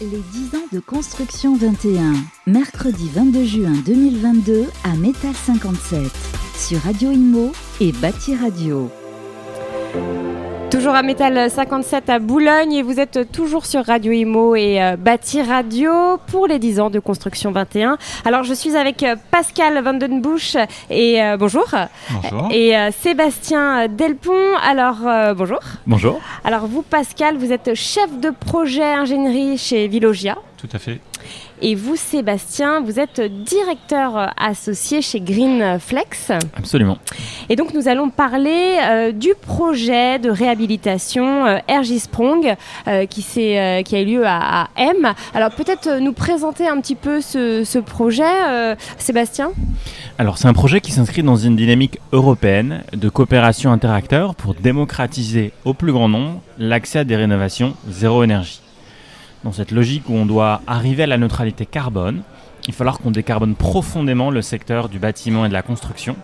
Les 10 ans de construction 21, mercredi 22 juin 2022 à Métal 57, sur Radio Imo et Bâti Radio. Toujours à Métal 57 à Boulogne et vous êtes toujours sur Radio Imo et euh, Bâti Radio pour les 10 ans de construction 21. Alors je suis avec euh, Pascal Vandenbusch et euh, bonjour. Bonjour. Et Sébastien Delpont. Alors bonjour. Bonjour. Alors vous Pascal, vous êtes chef de projet ingénierie chez Vilogia. Tout à fait. Et vous, Sébastien, vous êtes directeur associé chez Greenflex. Absolument. Et donc, nous allons parler euh, du projet de réhabilitation euh, RJ Sprong euh, qui, s'est, euh, qui a eu lieu à, à M. Alors, peut-être nous présenter un petit peu ce, ce projet, euh, Sébastien? Alors, c'est un projet qui s'inscrit dans une dynamique européenne de coopération interacteur pour démocratiser au plus grand nombre l'accès à des rénovations zéro énergie. Dans cette logique où on doit arriver à la neutralité carbone, il va falloir qu'on décarbone profondément le secteur du bâtiment et de la construction.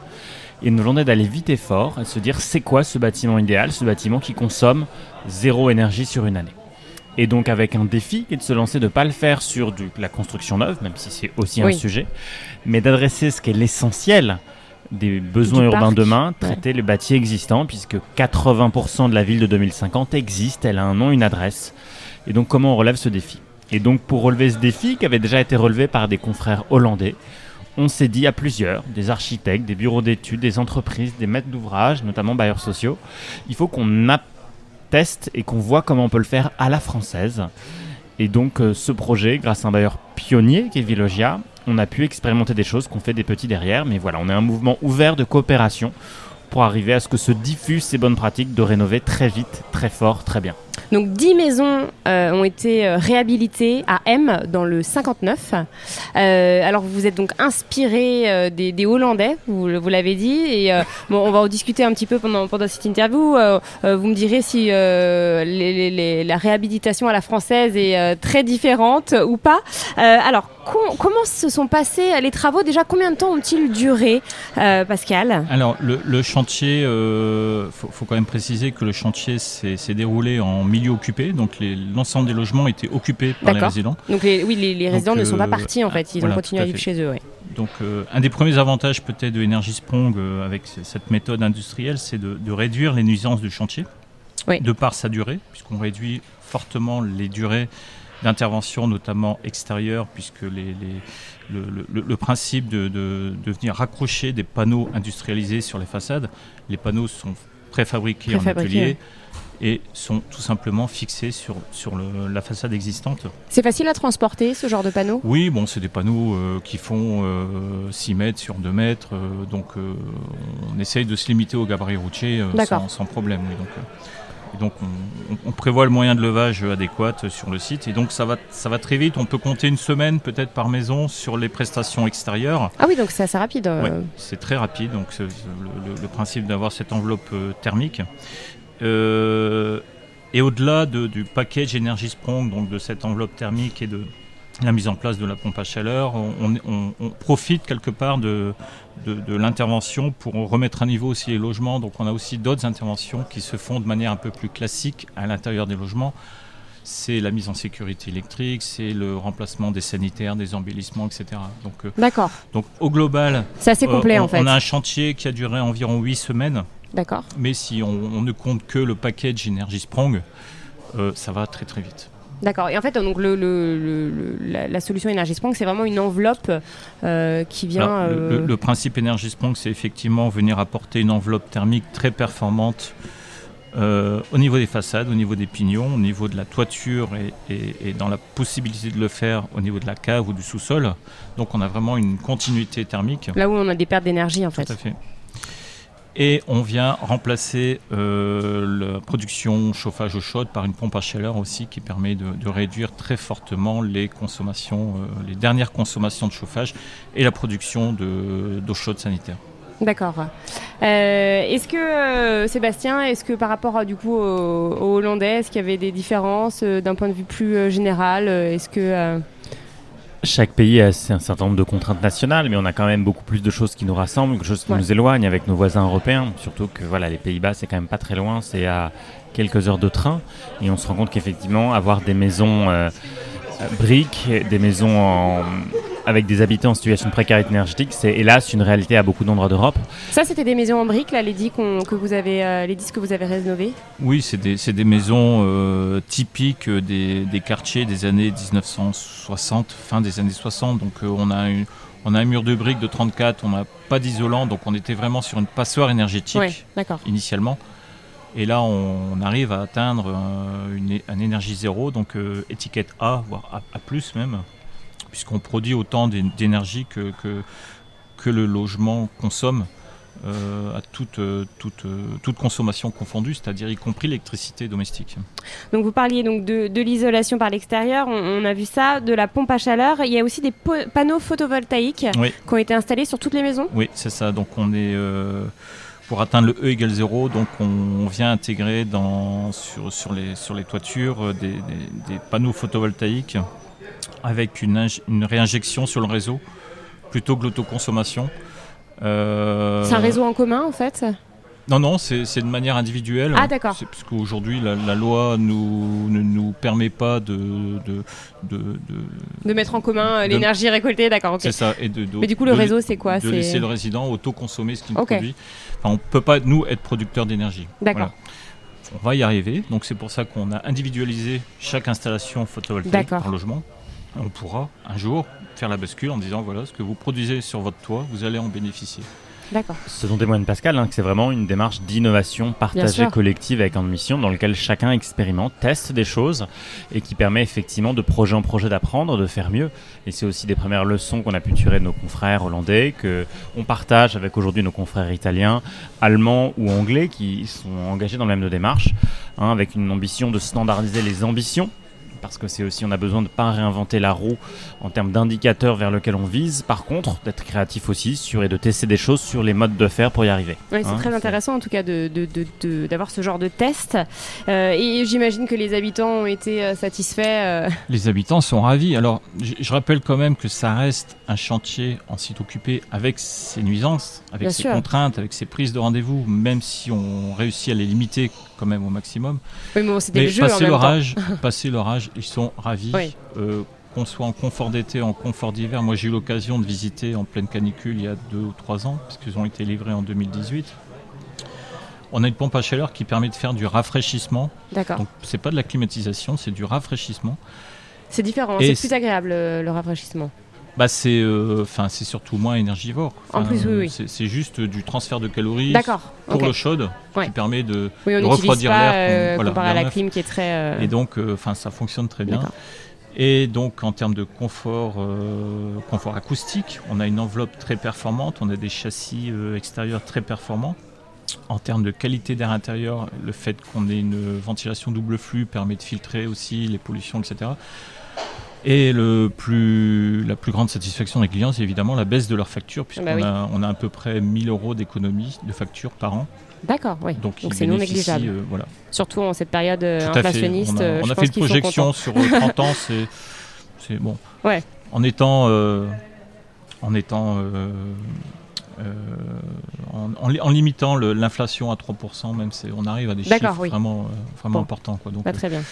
Et nous demandait d'aller vite et fort et se dire c'est quoi ce bâtiment idéal, ce bâtiment qui consomme zéro énergie sur une année? Et donc avec un défi qui est de se lancer de ne pas le faire sur du- la construction neuve, même si c'est aussi un sujet, mais d'adresser ce qui est l'essentiel des besoins Du urbains parc. demain, traiter le bâti existant, puisque 80% de la ville de 2050 existe, elle a un nom, une adresse. Et donc comment on relève ce défi? Et donc pour relever ce défi, qui avait déjà été relevé par des confrères hollandais, on s'est dit à plusieurs, des architectes, des bureaux d'études, des entreprises, des maîtres d'ouvrage, notamment bailleurs sociaux, il faut qu'on atteste et qu'on voit comment on peut le faire à la française. Et donc euh, ce projet, grâce à un bailleur pionnier qui est Vilogia, on a pu expérimenter des choses qu'on fait des petits derrière. Mais voilà, on est un mouvement ouvert de coopération pour arriver à ce que se diffusent ces bonnes pratiques de rénover très vite, très fort, très bien. Donc 10 maisons euh, ont été euh, réhabilitées à M dans le 59. Euh, alors vous êtes donc inspiré des, Hollandais, vous, l'avez dit. Et bon, on va en discuter un petit peu pendant, pendant cette interview. Vous me direz si les- la réhabilitation à la française est très différente ou pas. Alors comment se sont passés les travaux Déjà combien de temps ont-ils duré, euh, Pascal? Alors, le, le chantier, il faut, faut quand même préciser que le chantier s'est déroulé en milieu occupé, donc l'ensemble des logements étaient occupés par les résidents. Donc les, oui, les, les Donc, résidents ne sont pas euh, partis en fait, ils voilà, ont continué à à vivre chez eux. ouais. Donc, euh, un des premiers avantages peut-être de Energy Sprong euh, avec cette méthode industrielle, c'est de, de réduire les nuisances du chantier, Oui. de par sa durée, puisqu'on réduit fortement les durées d'intervention, notamment extérieures, puisque les, les- le, le- le principe de, de- de venir raccrocher des panneaux industrialisés sur les façades, les panneaux sont préfabriqués, Préfabriqués, en atelier et sont tout simplement fixés sur, sur le- la façade existante. C'est facile à transporter ce genre de panneaux? Oui, bon, c'est des panneaux euh, qui font euh, 6 mètres sur 2 mètres, euh, donc euh, on essaye de se limiter au gabarit routier euh, sans, sans problème. oui, donc, euh, et donc on, on- on prévoit le moyen de levage adéquat sur le site, et donc ça va, ça va très vite. On peut compter une semaine peut-être par maison sur les prestations extérieures. Ah oui, donc c'est assez rapide. euh. Ouais, c'est très rapide, donc le principe d'avoir cette enveloppe euh, thermique. Euh, et au-delà de- du package Energy Sprong, donc de cette enveloppe thermique et de la mise en place de la pompe à chaleur, on, on- on- on profite quelque part de, de- de l'intervention pour remettre à niveau aussi les logements. Donc on a aussi d'autres interventions qui se font de manière un peu plus classique à l'intérieur des logements. C'est la mise en sécurité électrique, c'est le remplacement des sanitaires, des embellissements, etc. Donc, euh, D'accord. donc au global, C'est assez euh, complet on, en fait. on a un chantier qui a duré environ 8 semaines, D'accord. mais si on, on ne compte que le package Energy Sprong, euh, ça va très très vite. D'accord. Et en fait, donc le, le- le- le- la, la solution Energy Sprong, c'est vraiment une enveloppe euh, qui vient. Alors, euh, le- principe Energy Sprong, c'est effectivement venir apporter une enveloppe thermique très performante euh, au niveau des façades, au niveau des pignons, au niveau de la toiture et, et- et dans la possibilité de le faire au niveau de la cave ou du sous-sol. Donc on a vraiment une continuité thermique. Là où on a des pertes d'énergie en Tout fait. à fait. Et on vient remplacer euh, la production chauffage eau chaude par une pompe à chaleur aussi qui permet de, réduire très fortement les consommations, euh, les dernières consommations de chauffage et la production de- d'eau chaude sanitaire. D'accord. Euh, est-ce que Sébastien, est-ce que par rapport du coup aux, Hollandais, est-ce qu'il y avait des différences d'un point de vue plus général Est-ce que Chaque pays a un certain nombre de contraintes nationales, mais on a quand même beaucoup plus de choses qui nous rassemblent, quelque chose qui Ouais. nous éloigne avec nos voisins européens. Surtout que voilà, les Pays-Bas, c'est quand même pas très loin, c'est à quelques heures de train. Et on se rend compte qu'effectivement, avoir des maisons euh, briques, des maisons en- avec des habitants en situation de précarité énergétique, c'est hélas une réalité à beaucoup d'endroits d'Europe. Ça, c'était des maisons en briques, là, les 10 qu'on- que vous avez, euh, les 10 que vous avez rénovées Oui, c'est des, maisons euh, typiques des, des quartiers des années 1960, fin des années 60. Donc euh, on, a une- on a un mur de briques de 34, on n'a pas d'isolant, donc on était vraiment sur une passoire énergétique Ouais, initialement. Et là, on, on arrive à atteindre euh, une, un énergie zéro, donc euh, étiquette A, voire A, A+, même, puisqu'on produit autant d'é- d'énergie que, que, que le logement consomme euh, à toute, euh, toute, euh, toute consommation confondue, c'est-à-dire y compris l'électricité domestique. Donc vous parliez donc de, de l'isolation par l'extérieur, on, on a vu ça, de la pompe à chaleur. Il y a aussi des panneaux photovoltaïques Oui. qui ont été installés sur toutes les maisons? Oui, c'est ça. Donc on est euh, pour atteindre le E égale 0, donc on, on vient intégrer dans, sur, sur, les, sur les toitures des, des- des panneaux photovoltaïques avec une, inj- une réinjection sur le réseau plutôt que l'autoconsommation. Euh, C'est un réseau en commun en fait. Non, non, c'est de manière individuelle. Ah, d'accord. Parce qu'aujourd'hui, la, la loi nous, ne nous permet pas de. de, de, de- De mettre en commun euh, l'énergie récoltée, d'accord. ok. C'est ça. Et de, Mais du coup, le réseau, c'est quoi de C'est- laisser le résident autoconsommer ce qu'il Ok. produit. Enfin, on ne peut pas, nous, être producteur d'énergie. D'accord. Voilà. On va y arriver. Donc, c'est pour ça qu'on a individualisé chaque installation photovoltaïque par logement. On pourra, un jour, faire la bascule en disant voilà, ce que vous produisez sur votre toit, vous allez en bénéficier. D'accord. Ce dont témoigne Pascal, hein, que c'est vraiment une démarche d'innovation partagée collective avec une mission dans laquelle chacun expérimente, teste des choses et qui permet effectivement de projet en projet d'apprendre, de faire mieux. Et c'est aussi des premières leçons qu'on a pu tirer de nos confrères hollandais, que on partage avec aujourd'hui nos confrères italiens, allemands ou anglais qui sont engagés dans la même démarche, hein, avec une ambition de standardiser les ambitions parce que c'est aussi on a besoin de pas réinventer la roue en termes d'indicateurs vers lequel on vise. Par contre, d'être créatif aussi sur et de tester des choses sur les modes de faire pour y arriver. Oui, c'est Hein, très intéressant en tout cas de- de- de- de- d'avoir ce genre de test. Euh, et j'imagine que les habitants ont été euh, satisfaits. euh. Les habitants sont ravis. Alors, je, rappelle quand même que ça reste un chantier en site occupé avec ses nuisances, avec Bien ses sûr. contraintes, avec ses prises de rendez-vous, même si on réussit à les limiter quand même au maximum. Oui, mais bon, c'était le jeu l'orage, passer l'orage, ils sont ravis. Oui. Euh, qu'on soit en confort d'été, en confort d'hiver. Moi, j'ai eu l'occasion de visiter en pleine canicule il y a deux ou trois ans, parce qu'ils ont été livrés en 2018. On a une pompe à chaleur qui permet de faire du rafraîchissement. D'accord. Donc, c'est pas de la climatisation, c'est du rafraîchissement. C'est différent, Et c'est plus agréable euh, le rafraîchissement. Bah c'est, euh, enfin c'est surtout moins énergivore. En plus, oui, oui. C'est, juste du transfert de calories pour l'eau chaude Ouais. qui permet de, Oui, on de refroidir l'air, euh, voilà, comparé à la clim qui est très. euh, et donc, euh, enfin ça fonctionne très bien. Et donc en termes de confort, confort acoustique, on a une enveloppe très performante, on a des châssis extérieurs très performants. En termes de qualité d'air intérieur, le fait qu'on ait une ventilation double flux permet de filtrer aussi les pollutions, etc. Et le plus, la plus grande satisfaction des clients, c'est évidemment la baisse de leur facture, puisqu'on Bah oui. a, on a à peu près 1000 euros d'économie de facture par an. D'accord, oui. Donc, c'est non négligeable. euh, voilà. Surtout en cette période euh, fait. inflationniste. On a, euh, on a fait une projection sur euh, 30 ans, c'est, bon. Ouais. En étant, euh, en étant, euh, en, en li- en limitant l'inflation à 3%, même on arrive à des chiffres oui. vraiment, vraiment importants, quoi. Donc, euh, très bien.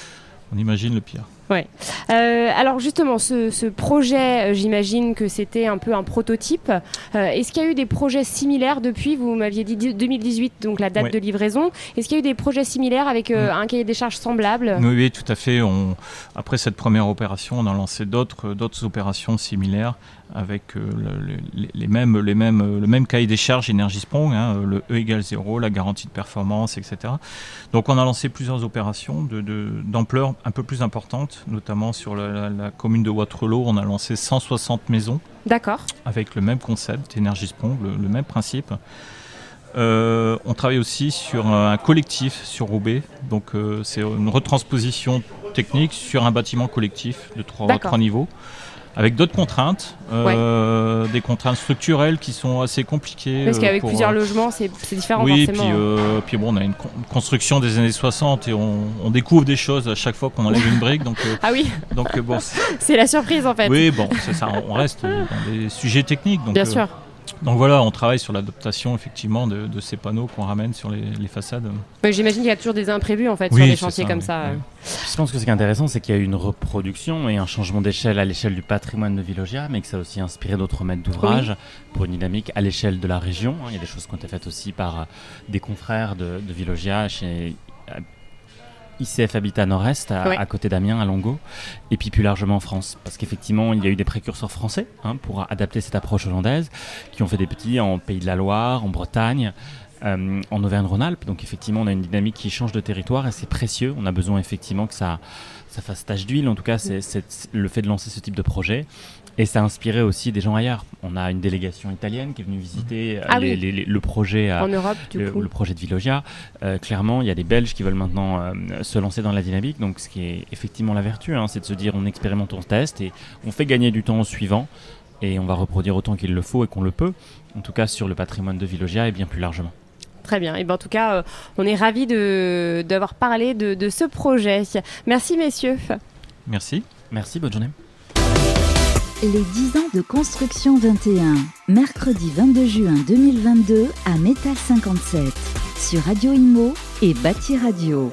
on imagine le pire. Euh, alors justement, ce, ce projet, euh, j'imagine que c'était un peu un prototype. Euh, Est-ce qu'il y a eu des projets similaires depuis? Vous m'aviez dit di- 2018, donc la date Ouais. de livraison. Est-ce qu'il y a eu des projets similaires avec euh, un cahier des charges semblable? Oui, oui, tout à fait. On, après cette première opération, on a lancé d'autres, opérations similaires avec le, le- les, mêmes, les mêmes, le même cahier des charges Energy Sprong, hein, le E égale 0, la garantie de performance, etc. Donc on a lancé plusieurs opérations de, de- d'ampleur un peu plus importante, notamment sur la, la- la commune de Waterloo. On a lancé 160 maisons D'accord. avec le même concept, Energy Sprong, le, le même principe. Euh, on travaille aussi sur un collectif sur Roubaix, donc euh, c'est une retransposition technique sur un bâtiment collectif de trois niveaux, avec d'autres contraintes, euh, des contraintes structurelles qui sont assez compliquées. Parce euh, qu'avec plusieurs euh, logements, c'est différent oui, forcément. puis, euh, puis bon, on a une, con- une construction des années 60 et on, on découvre des choses à chaque fois qu'on enlève une brique, donc, Ah oui, donc bon, c'est- la surprise en fait. oui, bon, c'est ça, on reste dans des sujets techniques, donc Bien sûr. Donc voilà, on travaille sur l'adaptation effectivement de, ces panneaux qu'on ramène sur les, façades. J'imagine qu'il y a toujours des imprévus en fait sur des chantiers comme ça. Je pense que ce qui est intéressant, c'est qu'il y a eu une reproduction et un changement d'échelle à l'échelle du patrimoine de Villogia, mais que ça a aussi inspiré d'autres maîtres d'ouvrage pour une dynamique à l'échelle de la région. Il y a des choses qui ont été faites aussi par des confrères de, de Villogia chez ICF Habitat Nord-Est, à, côté d'Amiens, à Longo, et puis plus largement en France. Parce qu'effectivement, il y a eu des précurseurs français hein, pour adapter cette approche hollandaise, qui ont fait des petits en Pays de la Loire, en Bretagne, euh, en Auvergne-Rhône-Alpes. Donc effectivement, on a une dynamique qui change de territoire et c'est précieux. On a besoin effectivement que ça, ça fasse tache d'huile. En tout cas, c'est le fait de lancer ce type de projet. Et ça a inspiré aussi des gens ailleurs. On a une délégation italienne qui est venue visiter euh, ah le projet en Europe, le, projet de Villogia. Euh, clairement, il y a des Belges qui veulent maintenant euh, se lancer dans la dynamique. Donc, ce qui est effectivement la vertu, hein, c'est de se dire on expérimente, on teste et on fait gagner du temps au suivant et on va reproduire autant qu'il le faut et qu'on le peut. En tout cas, sur le patrimoine de Villogia et bien plus largement. Très bien. Et ben, en tout cas, on est ravis d'avoir parlé de, de ce projet. Merci, messieurs. Merci. Merci, bonne journée. Les 10 ans de construction 21, mercredi 22 juin 2022 à Métal 57, sur Radio Imo et Bâti Radio.